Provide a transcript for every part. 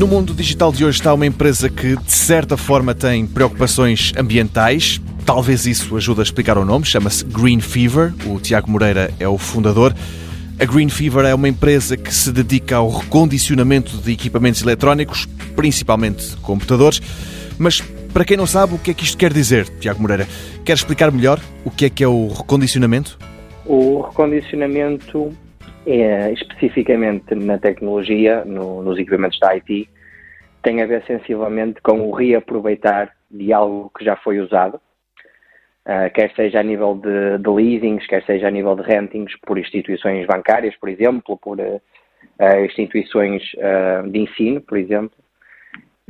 No mundo digital de hoje está uma empresa que, de certa forma, tem preocupações ambientais. Talvez isso ajude a explicar o nome. Chama-se Green Fever. O Tiago Moreira é o fundador. A Green Fever é uma empresa que se dedica ao recondicionamento de equipamentos eletrónicos, principalmente computadores. Mas para quem não sabe, o que é que isto quer dizer, Tiago Moreira? Quer explicar melhor o que é que é o recondicionamento? O recondicionamento é, especificamente na tecnologia, no, nos equipamentos da IT, tem a ver sensivelmente com o reaproveitar de algo que já foi usado, uh, quer seja a nível de, de, leasings, quer seja a nível de rentings por instituições bancárias, por exemplo, por uh, instituições uh, de ensino, por exemplo.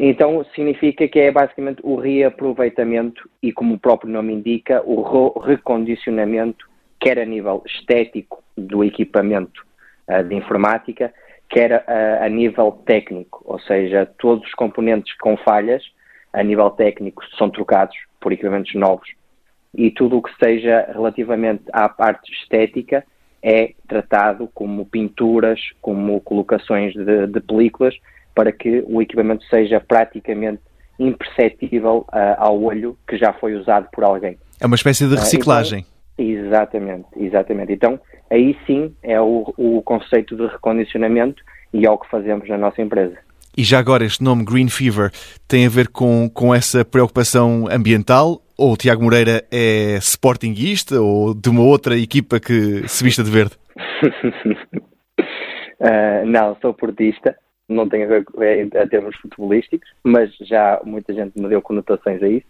Então, significa que é basicamente o reaproveitamento e, como o próprio nome indica, o recondicionamento, quer a nível estético do equipamento uh, de informática, quer a, a, nível técnico, ou seja, todos os componentes com falhas a nível técnico são trocados por equipamentos novos e tudo o que seja relativamente à parte estética é tratado como pinturas, como colocações de, de películas, para que o equipamento seja praticamente imperceptível uh, ao olho que já foi usado por alguém. É uma espécie de reciclagem. Uh, então, Exatamente, exatamente. Então, aí sim é o, o conceito de recondicionamento e é o que fazemos na nossa empresa. E já agora, este nome Green Fever tem a ver com, com essa preocupação ambiental? Ou o Tiago Moreira é sportinguista ou de uma outra equipa que se vista de verde? uh, não, sou portista, não tem a ver com é, a termos futebolísticos, mas já muita gente me deu conotações a isso.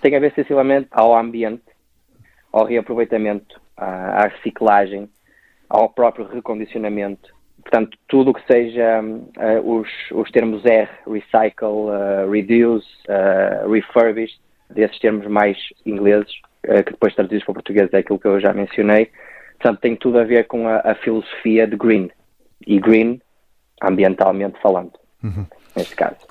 Tem a ver sensivelmente ao ambiente ao reaproveitamento, à, à reciclagem, ao próprio recondicionamento. Portanto, tudo o que seja uh, os, os termos R, recycle, uh, reduce, uh, refurbish, desses termos mais ingleses, que depois traduzidos para o português é aquilo que eu já mencionei, portanto, tem tudo a ver com a, a filosofia de green. E green, ambientalmente falando, uhum. neste caso.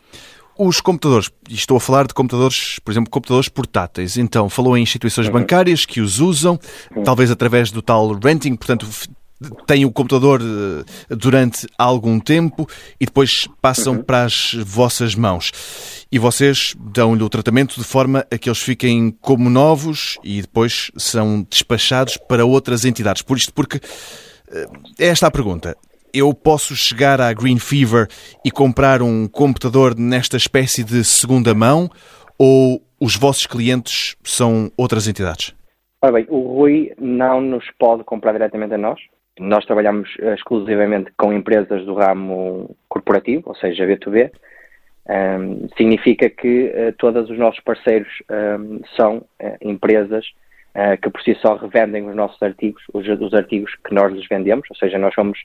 Os computadores, e estou a falar de computadores, por exemplo, computadores portáteis. Então, falou em instituições uhum. bancárias que os usam, uhum. talvez através do tal renting, portanto, têm o computador eh, durante algum tempo e depois passam uhum. para as vossas mãos. E vocês dão-lhe o tratamento de forma a que eles fiquem como novos e depois são despachados para outras entidades. Por isto, porque eh, é esta a pergunta eu posso chegar à Green Fever e comprar um computador nesta espécie de segunda mão ou os vossos clientes são outras entidades? Ora bem, o Rui não nos pode comprar diretamente a nós. Nós trabalhamos exclusivamente com empresas do ramo corporativo, ou seja, B2B. Um, significa que uh, todos os nossos parceiros um, são uh, empresas uh, que por si só revendem os nossos artigos, os, os, artigos que nós lhes vendemos, ou seja, nós somos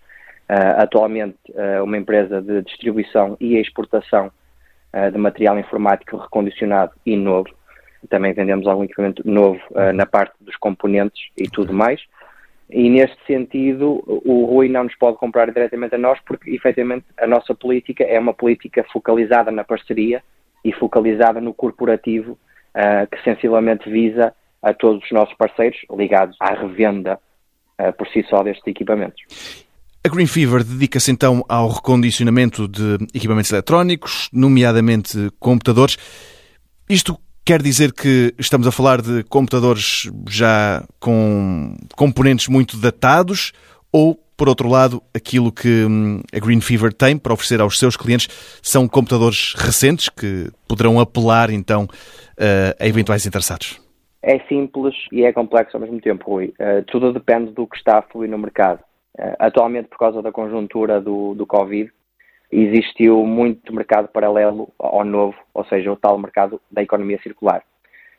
atualmente, uh, uma empresa de distribuição e exportação uh, de material informático recondicionado e novo. Também vendemos algum equipamento novo na parte dos componentes e tudo mais. E neste sentido, o Rui não nos pode comprar diretamente a nós, porque efetivamente a nossa política é uma política focalizada na parceria e focalizada no corporativo, que sensivelmente visa a todos os nossos parceiros ligados à revenda por si só destes equipamentos. A Green Fever dedica-se então ao recondicionamento de equipamentos eletrónicos, nomeadamente computadores. Isto quer dizer que estamos a falar de computadores já com componentes muito datados ou, por outro lado, aquilo que hum, a Green Fever tem para oferecer aos seus clientes são computadores recentes que poderão apelar então a eventuais interessados? É simples e é complexo ao mesmo tempo, Rui. Uh, tudo depende do que está a fluir no mercado. Eh, atualmente, por causa da conjuntura do, do Covid, existiu muito mercado paralelo ao novo, ou seja, o tal mercado da economia circular.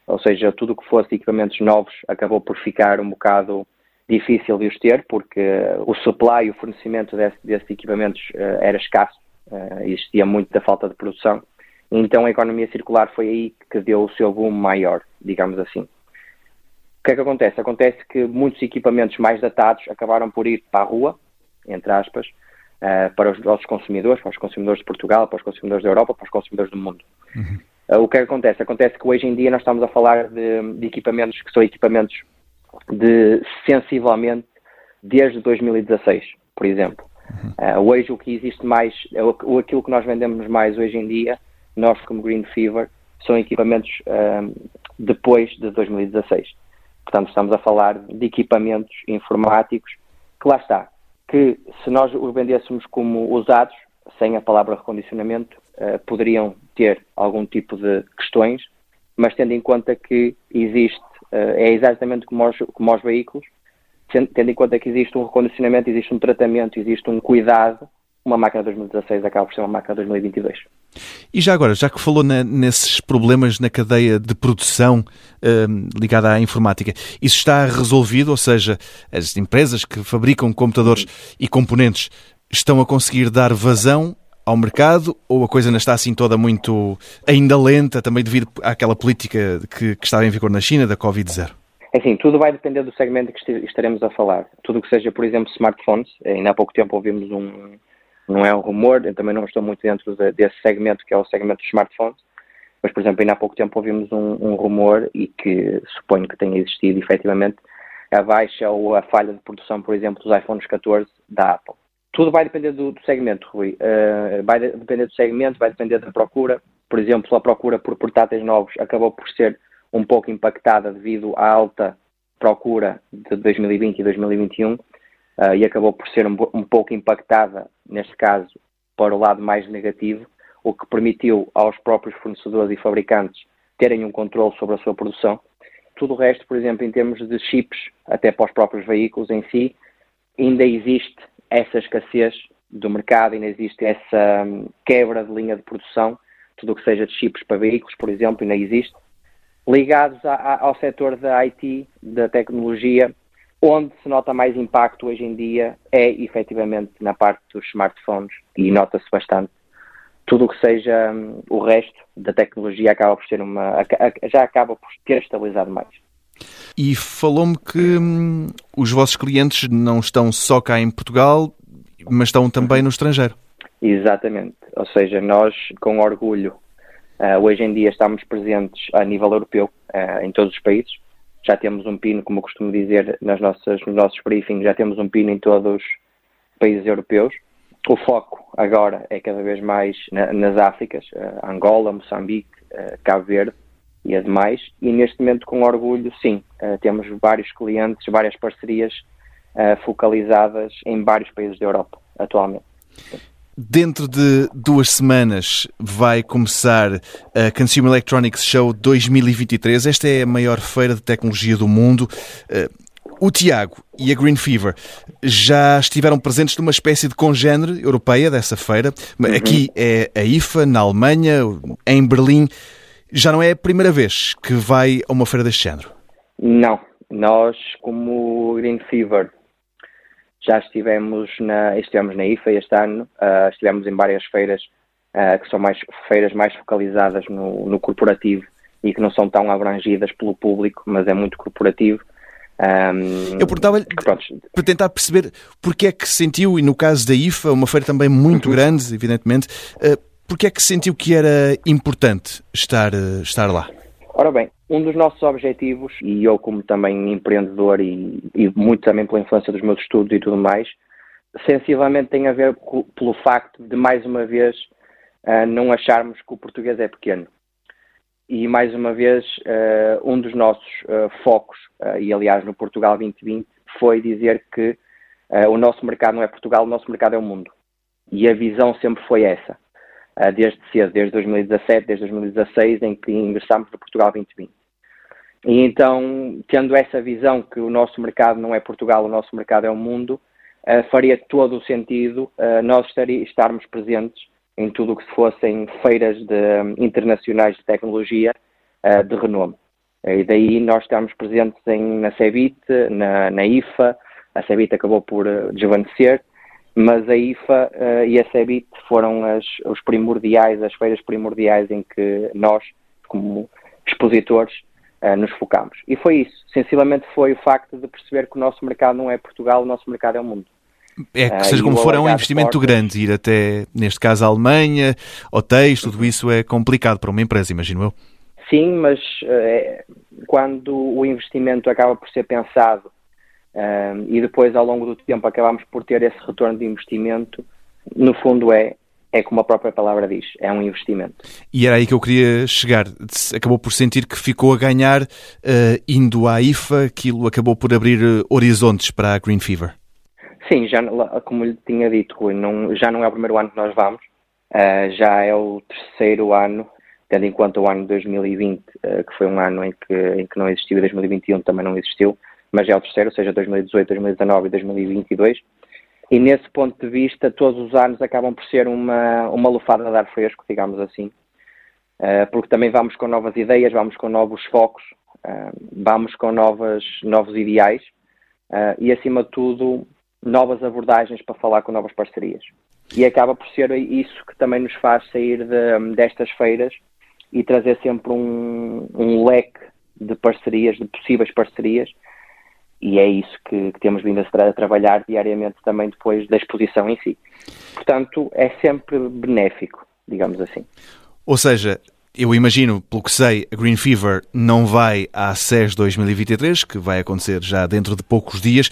Ou seja, tudo o que fosse equipamentos novos acabou por ficar um bocado difícil de os ter, porque o supply e o fornecimento desse, desses equipamentos uh, era escasso, uh, existia muito da falta de produção. Então a economia circular foi aí que deu o seu boom maior, digamos assim. O que é que acontece? Acontece que muitos equipamentos mais datados acabaram por ir para a rua, entre aspas, uh, para os nossos consumidores, para os consumidores de Portugal, para os consumidores da Europa, para os consumidores do mundo. Uhum. Uh, o que é que acontece? Acontece que hoje em dia nós estamos a falar de, de equipamentos que são equipamentos de sensivelmente desde 2016, por exemplo. Uh, hoje o que existe mais, o, aquilo que nós vendemos mais hoje em dia, nós como Green Fever, são equipamentos depois de 2016. Portanto, estamos a falar de equipamentos informáticos que lá está, que se nós os vendêssemos como usados, sem a palavra recondicionamento, uh, poderiam ter algum tipo de questões, mas tendo em conta que existe, uh, é exatamente como os, como os veículos, tendo em conta que existe um recondicionamento, existe um tratamento, existe um cuidado, uma máquina 2016 acaba por ser uma máquina 2022. E já agora, já que falou na, nesses problemas na cadeia de produção uh, ligada à informática, isso está resolvido? Ou seja, as empresas que fabricam computadores e componentes estão a conseguir dar vazão ao mercado ou a coisa ainda está assim toda muito ainda lenta, também devido àquela política que, que estava em vigor na China da Covid-0? É assim, tudo vai depender do segmento que estaremos a falar. Tudo que seja, por exemplo, smartphones, ainda há pouco tempo ouvimos um, não é um rumor, eu também não estou muito dentro de, desse segmento, que é o segmento dos smartphones, mas, por exemplo, ainda há pouco tempo ouvimos um, um rumor e que suponho que tenha existido, efetivamente, a baixa ou a falha de produção, por exemplo, dos iPhones 14 da Apple. Tudo vai depender do, do segmento, Rui. Uh, vai depender do segmento, vai depender da procura. Por exemplo, a procura por portáteis novos acabou por ser um pouco impactada devido à alta procura de 2020 e 2021 uh, e acabou por ser um, um, pouco impactada, neste caso, para o lado mais negativo, o que permitiu aos próprios fornecedores e fabricantes terem um controle sobre a sua produção. Tudo o resto, por exemplo, em termos de chips, até para os próprios veículos em si, ainda existe essa escassez do mercado, ainda existe essa um, quebra de linha de produção, tudo o que seja de chips para veículos, por exemplo, ainda existe. Ligados a, a, ao setor da IT, da tecnologia, Onde se nota mais impacto hoje em dia é efetivamente na parte dos smartphones e nota-se bastante. Tudo o que seja um, o resto da tecnologia acaba por ser uma. já acaba por ter estabilizado mais. E falou-me que hum, os vossos clientes não estão só cá em Portugal, mas estão também no estrangeiro. Exatamente. Ou seja, nós, com orgulho, uh, hoje em dia estamos presentes a nível europeu, uh, em todos os países já temos um pino, como eu costumo dizer nas nossas, nos nossos briefings, já temos um pino em todos os países europeus. O foco agora é cada vez mais na, nas Áfricas, uh, Angola, Moçambique, uh, Cabo Verde e ademais. E neste momento, com orgulho, sim, uh, temos vários clientes, várias parcerias focalizadas em vários países da Europa atualmente. Dentro de duas semanas vai começar a Consumer Electronics Show 2023. Esta é a maior feira de tecnologia do mundo. Eh, o Tiago e a Green Fever já estiveram presentes numa espécie de congênere europeia dessa feira. Uhum. Aqui é a IFA, na Alemanha, em Berlim. Já não é a primeira vez que vai a uma feira deste género? Não. Nós, como Green Fever, já estivemos na, estivemos na IFA este ano, uh, estivemos em várias feiras uh, que são mais feiras mais focalizadas no, no, corporativo e que não são tão abrangidas pelo público, mas é muito corporativo. Um, Eu perguntava-lhe para tentar perceber porque é que sentiu, e no caso da IFA, uma feira também muito uhum. grande, evidentemente, uh, porque é que sentiu que era importante estar, estar lá? Ora bem, um dos nossos objetivos, e eu como também empreendedor e, e, muito também pela influência dos meus estudos e tudo mais, sensivelmente tem a ver com, pelo facto de, mais uma vez, uh, não acharmos que o português é pequeno. E, mais uma vez, uh, um dos nossos uh, focos, e aliás no Portugal 2020, foi dizer que o nosso mercado não é Portugal, o nosso mercado é o mundo. E a visão sempre foi essa. Desde cedo, desde 2017, desde 2016, em que ingressámos no Portugal 2020. E então, tendo essa visão que o nosso mercado não é Portugal, o nosso mercado é o mundo, uh, faria todo o sentido uh, nós estarmos presentes em tudo o que fossem feiras de, internacionais de tecnologia uh, de renome. E daí nós estamos presentes em, na CEBIT, na, na IFA, a CEBIT acabou por desvanecer, mas a IFA uh, e a CEBIT foram as, os primordiais, as feiras primordiais em que nós, como expositores, uh, nos focamos. E foi isso. Sensivelmente foi o facto de perceber que o nosso mercado não é Portugal, o nosso mercado é o mundo. É que, uh, seja como for, é um investimento portas. grande ir até, neste caso, a Alemanha, hotéis, tudo isso é complicado para uma empresa, imagino eu. Sim, mas é, quando o investimento acaba por ser pensado Uh, e depois, ao longo do tempo, acabamos por ter esse retorno de investimento. No fundo, é, é como a própria palavra diz, é um investimento. E era aí que eu queria chegar. Acabou por sentir que ficou a ganhar uh, indo à IFA, aquilo acabou por abrir uh, horizontes para a Green Fever. Sim, já, como lhe tinha dito, Rui, não, já não é o primeiro ano que nós vamos, uh, já é o terceiro ano, tendo em conta o ano de 2020, que foi um ano em que, em que não existiu e 2021 também não existiu, mas é o terceiro, ou seja, 2018, 2019 e 2022 e nesse ponto de vista, todos os anos acabam por ser uma, uma lufada de ar fresco, digamos assim, uh, porque também vamos com novas ideias, vamos com novos focos, uh, vamos com novas, novos ideais uh, e, acima de tudo, novas abordagens para falar com novas parcerias. E acaba por ser isso que também nos faz sair de, destas feiras e trazer sempre um, um leque de parcerias, de possíveis parcerias, e é isso que, que temos vindo a, tra a, trabalhar diariamente também depois da exposição em si. Portanto, é sempre benéfico, digamos assim. Ou seja, eu imagino, pelo que sei, a Green Fever não vai à SES 2023, que vai acontecer já dentro de poucos dias.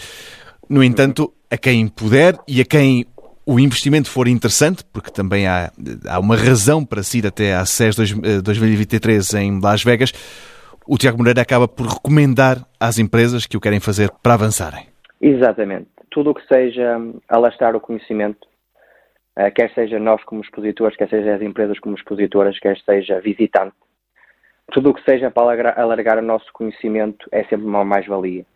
No entanto, a quem puder e a quem o investimento for interessante, porque também há, há uma razão para ir até à SES 2023 em Las Vegas, o Tiago Moreira acaba por recomendar às empresas que o querem fazer para avançarem. Exatamente. Tudo o que seja alastrar o conhecimento, eh, quer seja nós como expositores, quer seja as empresas como expositoras, quer seja visitante, tudo o que seja para alargar o nosso conhecimento é sempre uma mais-valia.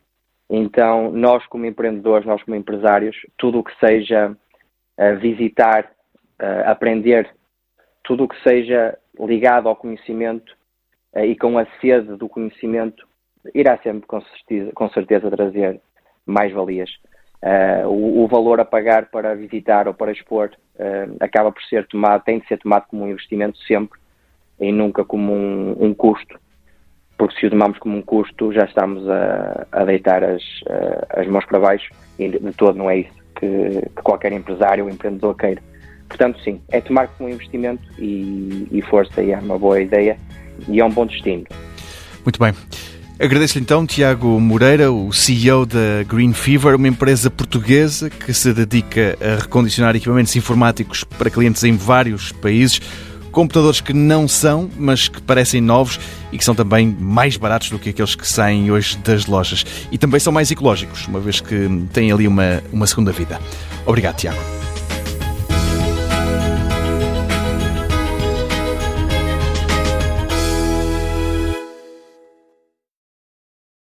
Então, nós como empreendedores, nós como empresários, tudo o que seja uh, visitar, uh, aprender, tudo o que seja ligado ao conhecimento eh, e com a sede do conhecimento, irá sempre com certeza, com certeza trazer mais valias. Uh, o, o, valor a pagar para visitar ou para expor uh, acaba por ser tomado, tem de ser tomado como um investimento sempre e nunca como um, um custo, porque se o tomamos como um custo já estamos a, a deitar as, as mãos para baixo e de todo não é isso que, que qualquer empresário ou empreendedor queira. Portanto, sim, é tomar como um investimento e, e força e é uma boa ideia e é um bom destino. Muito bem. Agradeço-lhe então, Tiago Moreira, o CEO da Green Fever, uma empresa portuguesa que se dedica a recondicionar equipamentos informáticos para clientes em vários países. Computadores que não são, mas que parecem novos e que são também mais baratos do que aqueles que saem hoje das lojas. E também são mais ecológicos, uma vez que têm ali uma, uma segunda vida. Obrigado, Tiago.